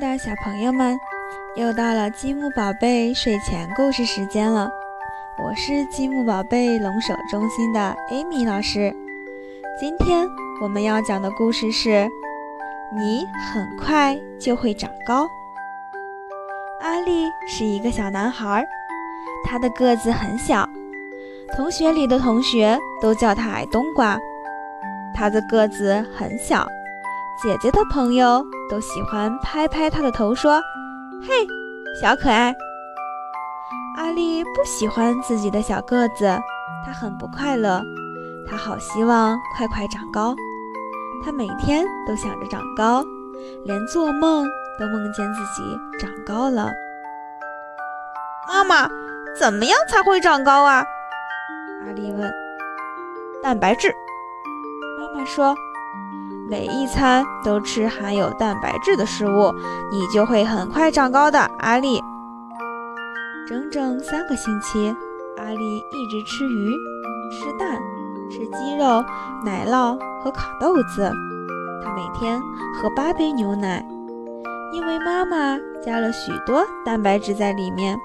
的小朋友们，又到了积木宝贝睡前故事时间了。我是积木宝贝龙首中心的艾米老师。今天我们要讲的故事是：你很快就会长高。阿力是一个小男孩，他的个子很小，同学里的同学都叫他矮冬瓜。他的个子很小。姐姐的朋友都喜欢拍拍她的头，说：“嘿，小可爱。”阿丽不喜欢自己的小个子，她很不快乐，她好希望快快长高。她每天都想着长高，连做梦都梦见自己长高了。妈妈，怎么样才会长高啊？阿丽问。蛋白质。妈妈说。每一餐都吃含有蛋白质的食物，你就会很快长高的，阿丽。整整三个星期，阿丽一直吃鱼、吃蛋、吃鸡肉、奶酪和烤豆子。她每天喝八杯牛奶，因为妈妈加了许多蛋白质在里面。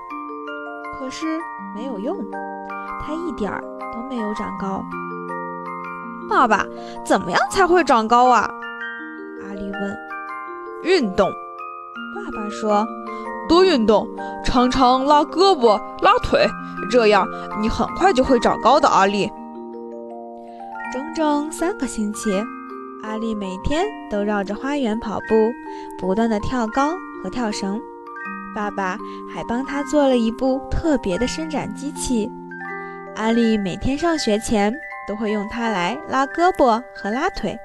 可是没有用，她一点儿都没有长高。爸爸，怎么样才会长高啊？阿丽问。运动。爸爸说。多运动，常常拉胳膊、拉腿，这样你很快就会长高的。阿丽。整整三个星期，阿丽每天都绕着花园跑步，不断的跳高和跳绳。爸爸还帮他做了一部特别的伸展机器。阿丽每天上学前。都会用它来拉胳膊和拉腿，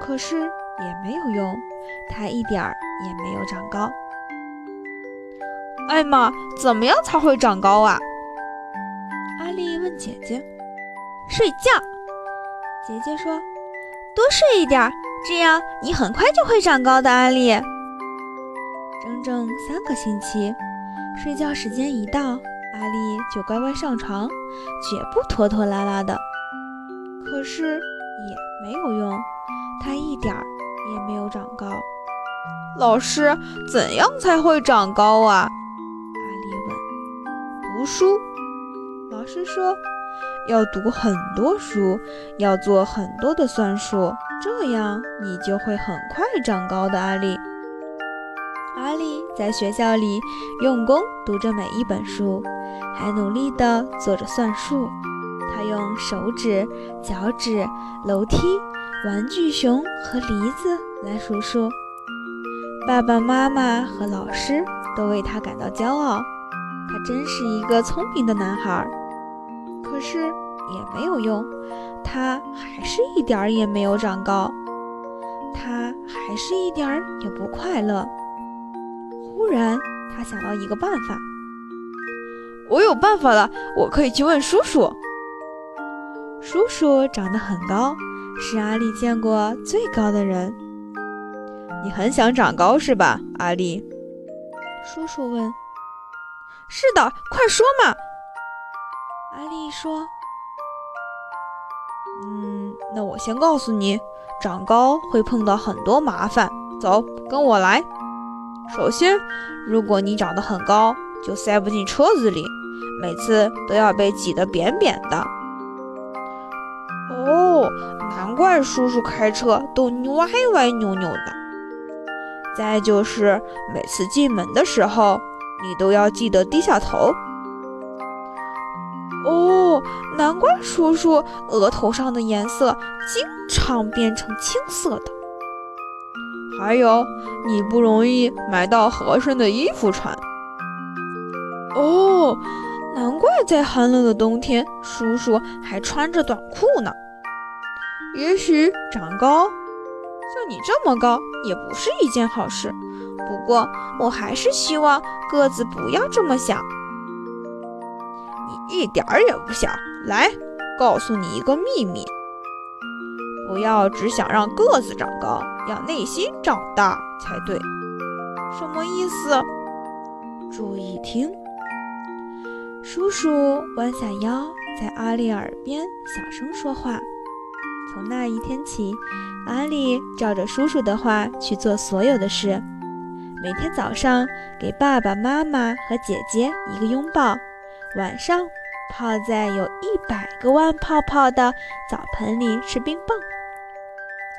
可是也没有用，它一点儿也没有长高。艾玛，怎么样才会长高啊？阿丽问姐姐。睡觉。姐姐说，多睡一点，这样你很快就会长高的。阿丽。整整三个星期，睡觉时间一到。阿丽就乖乖上床，绝不拖拖拉拉的。可是也没有用，她一点儿也没有长高。老师，怎样才会长高啊？阿丽问。读书。老师说，要读很多书，要做很多的算术，这样你就会很快长高的。阿丽。阿丽在学校里用功读着每一本书。还努力地做着算术，他用手指、脚趾、楼梯、玩具熊和梨子来数数。爸爸妈妈和老师都为他感到骄傲，他真是一个聪明的男孩。可是也没有用，他还是一点儿也没有长高，他还是一点儿也不快乐。忽然，他想到一个办法。我有办法了，我可以去问叔叔。叔叔长得很高，是阿丽见过最高的人。你很想长高是吧，阿丽？叔叔问。是的，快说嘛。阿丽说。嗯，那我先告诉你，长高会碰到很多麻烦。走，跟我来。首先，如果你长得很高，就塞不进车子里。每次都要被挤得扁扁的。哦，难怪叔叔开车都歪歪扭扭的。再就是每次进门的时候，你都要记得低下头。哦，难怪叔叔额头上的颜色经常变成青色的。还有，你不容易买到合身的衣服穿。哦。难怪在寒冷的冬天，叔叔还穿着短裤呢。也许长高，像你这么高，也不是一件好事。不过，我还是希望个子不要这么小。你一点儿也不小。来，告诉你一个秘密：不要只想让个子长高，要内心长大才对。什么意思？注意听。叔叔弯下腰，在阿丽耳边小声说话。从那一天起，阿丽照着叔叔的话去做所有的事。每天早上给爸爸妈妈和姐姐一个拥抱，晚上泡在有一百个万泡泡的澡盆里吃冰棒，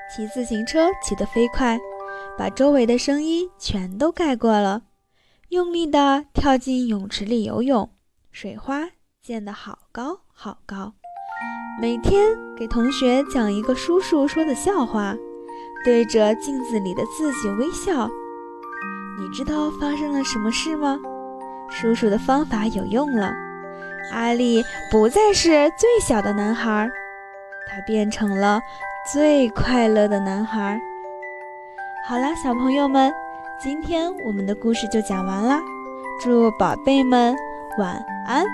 骑自行车骑得飞快，把周围的声音全都盖过了，用力地跳进泳池里游泳，水花溅得好高好高。每天给同学讲一个叔叔说的笑话，对着镜子里的自己微笑。你知道发生了什么事吗？叔叔的方法有用了，阿力不再是最小的男孩，他变成了最快乐的男孩。好啦，小朋友们，今天我们的故事就讲完啦，祝宝贝们晚安。